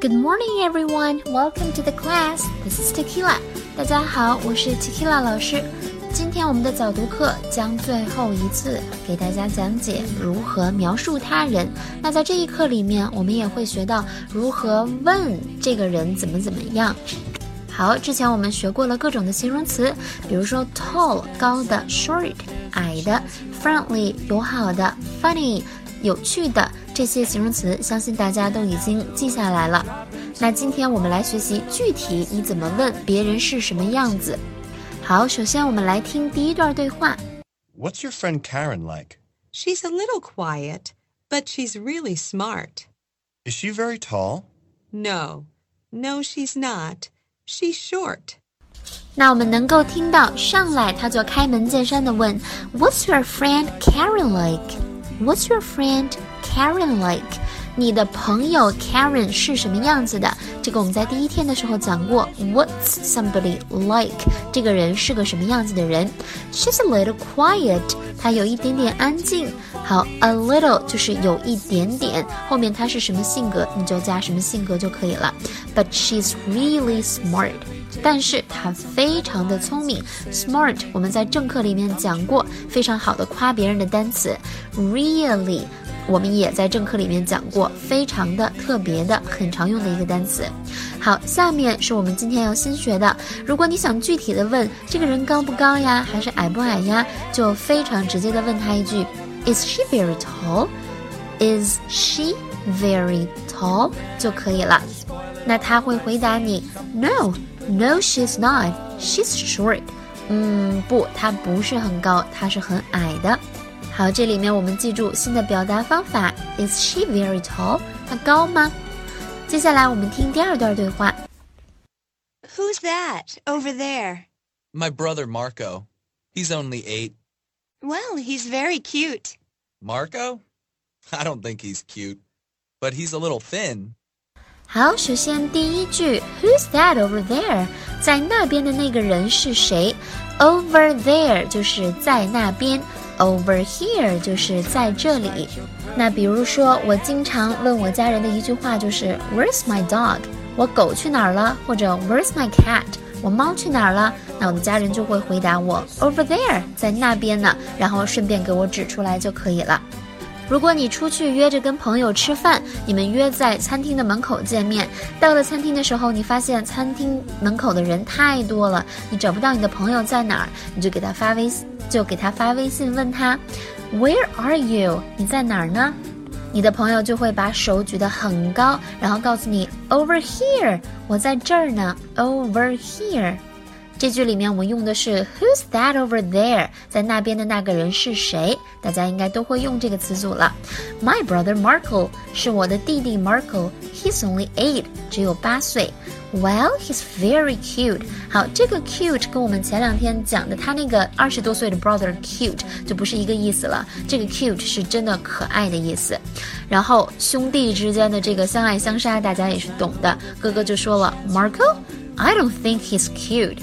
Good morning, everyone. Welcome to the class. This is Tequila. 大家好，我是 Tequila 老师。今天我们的早读课将最后一次给大家讲解如何描述他人。那在这一课里面，我们也会学到如何问这个人怎么怎么样。好，之前我们学过了各种的形容词，比如说 tall 高的，short 矮的，friendly 友好的，funny 有趣的这些形容词，相信大家都已经记下来了。那今天我们来学习具体你怎么问别人是什么样子。好，首先我们来听第一段对话。What's your friend Karen like? She's a little quiet, but she's really smart. Is she very tall? No, no, she's not. She's short. 那我们能够听到上来他就开门见山的问，What's your friend Karen like? What's your friend Karen like? 你的朋友 Karen 是什么样子的？这个我们在第一天的时候讲过。What's somebody like？这个人是个什么样子的人？She's a little quiet。她有一点点安静。好，a little 就是有一点点，后面她是什么性格，你就加什么性格就可以了。But she's really smart。但是她非常的聪明。Smart 我们在正课里面讲过，非常好的夸别人的单词。Really。我们也在正课里面讲过，非常的特别的、很常用的一个单词。好，下面是我们今天要新学的。如果你想具体的问这个人高不高呀，还是矮不矮呀，就非常直接的问他一句：Is she very tall? Is she very tall? 就可以了。那他会回答你：No, no, she's not. She's short. 嗯，不，她不是很高，她是很矮的。好，这里面我们记住新的表达方法：Is she very tall？她高吗？接下来我们听第二段对话。Who's that over there? My brother Marco. He's only eight. Well, he's very cute. Marco? I don't think he's cute, but he's a little thin. 好，首先第一句，Who's that over there？在那边的那个人是谁？Over there 就是在那边。 Over here 就是在这里。那比如说，我经常问我家人的一句话就是 Where's my dog？我狗去哪儿了？或者 Where's my cat？我猫去哪儿了？那我的家人就会回答我 Over there，在那边呢。然后顺便给我指出来就可以了。如果你出去约着跟朋友吃饭，你们约在餐厅的门口见面。到了餐厅的时候，你发现餐厅门口的人太多了，你找不到你的朋友在哪儿，你就给他发微信。就给他发微信问他，Where are you？你在哪儿呢？你的朋友就会把手举得很高，然后告诉你 Over here，我在这儿呢。Over here。这句里面我们用的是 Who's that over there？在那边的那个人是谁？大家应该都会用这个词组了。My brother Marco 是我的弟弟 Marco。He's only eight，只有八岁。Well, he's very cute。好，这个 cute 跟我们前两天讲的他那个二十多岁的 brother cute 就不是一个意思了。这个 cute 是真的可爱的意思。然后兄弟之间的这个相爱相杀，大家也是懂的。哥哥就说了，Marco，I don't think he's cute。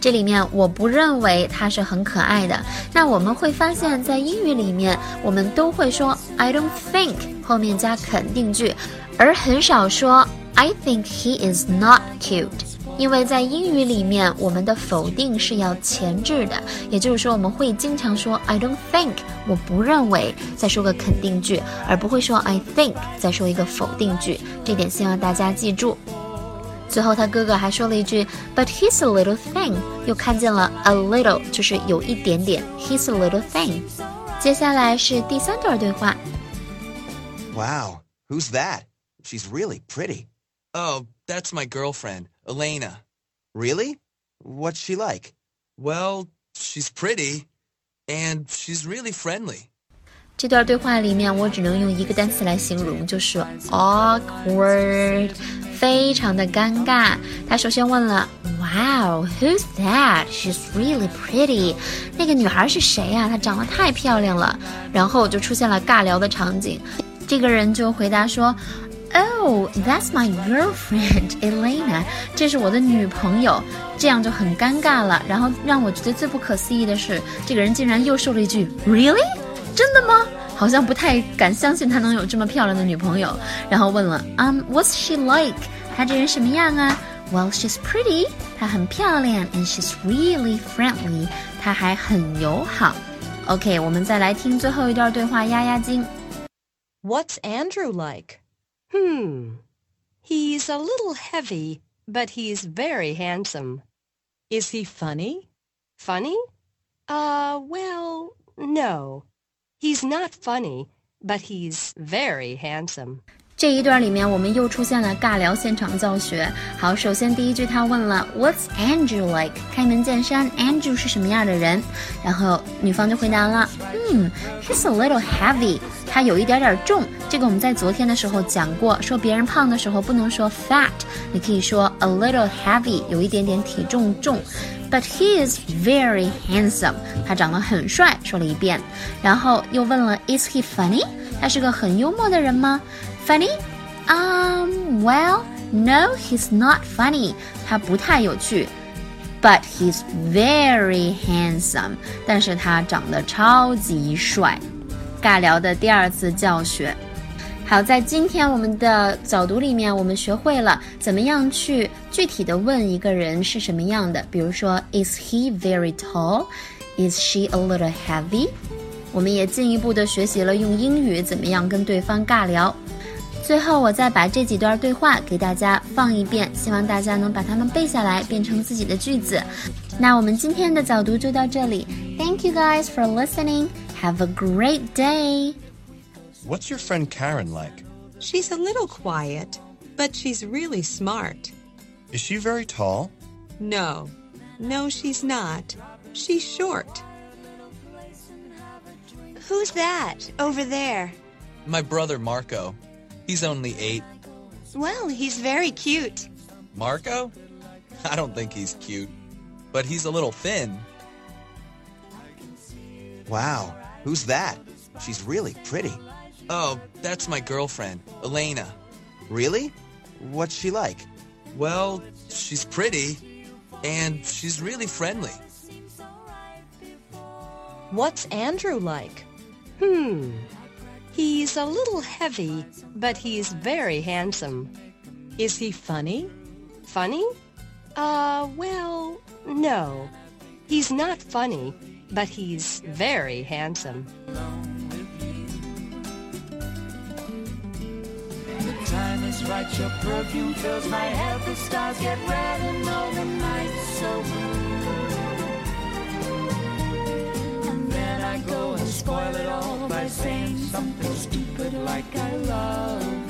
这里面我不认为他是很可爱的。那我们会发现，在英语里面，我们都会说 I don't think 后面加肯定句，而很少说 I think he is not cute。因为在英语里面，我们的否定是要前置的，也就是说，我们会经常说 I don't think，我不认为，再说个肯定句，而不会说 I think，再说一个否定句。这点希望大家记住。最后，他哥哥还说了一句，But he's a little thing，又看见了 a little，就是有一点点，he's a little thing。接下来是第三段对话。Wow, who's that? She's really pretty. Oh, that's my girlfriend, Elena. Really? What's she like? Well, she's pretty, and she's really friendly. 这段对话里面，我只能用一个单词来形容，就是 awkward。非常的尴尬。他首先问了，Wow, who's that? She's really pretty. 那个女孩是谁呀？她长得太漂亮了。然后就出现了尬聊的场景。这个人就回答说，Oh, that's my girlfriend, Elena. 这是我的女朋友。这样就很尴尬了。然后让我觉得最不可思议的是，这个人竟然又说了一句，Really？真的吗？好像不太敢相信他能有这么漂亮的女朋友，然后问了，嗯，What's she like？ 她这人什么样啊？Well, she's pretty，她很漂亮，and she's really friendly，她还很友好。OK，我们再来听最后一段对话压压惊。What's Andrew like? Hmm. He's a little heavy, but he's very handsome. Is he funny? Funny? Uh, well, no. He's not funny, but he's very handsome. 这一段里面，我们又出现了尬聊现场教学。好，首先第一句他问了 What's Andrew like？开门见山，Andrew 是什么样的人？然后女方就回答了，嗯，He's a little heavy，他有一点点重。这个我们在昨天的时候讲过，说别人胖的时候不能说 fat，你可以说 a little heavy，有一点点体重重。But he is very handsome，他长得很帅，说了一遍。然后又问了 Is he funny？他是个很幽默的人吗 ？Funny? Um, well, no, he's not funny. 他不太有趣。But he's very handsome. 但是他长得超级帅。尬聊的第二次教学。好，在今天我们的早读里面，我们学会了怎么样去具体的问一个人是什么样的。比如说，Is he very tall? Is she a little heavy? 我们也进一步的学习了用英语怎么样跟对方尬聊。 最后，我再把这几段对话给大家放一遍，希望大家能把它们背下来，变成自己的句子。那我们今天的早读就到这里。Thank you guys for listening. Have a great day. What's your friend Karen like? She's a little quiet, but she's really smart. Is she very tall? No, no, she's not. She's short. Who's that over there? My brother Marco. He's only eight. Well, he's very cute. Marco? I don't think he's cute. But he's a little thin. Wow, who's that? She's really pretty. Oh, that's my girlfriend, Elena. Really? What's she like? Well, she's pretty. And she's really friendly. What's Andrew like? Hmm. He's a little heavy, but he's very handsome. Is he funny? Funny? Uh, well, no. He's not funny, but he's very handsome. Time is right, your perfume fills my head. The stars get red and all the nights so blue. Saying something stupid like I love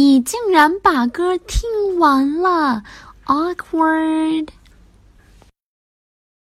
你竟然把歌听完了，awkward。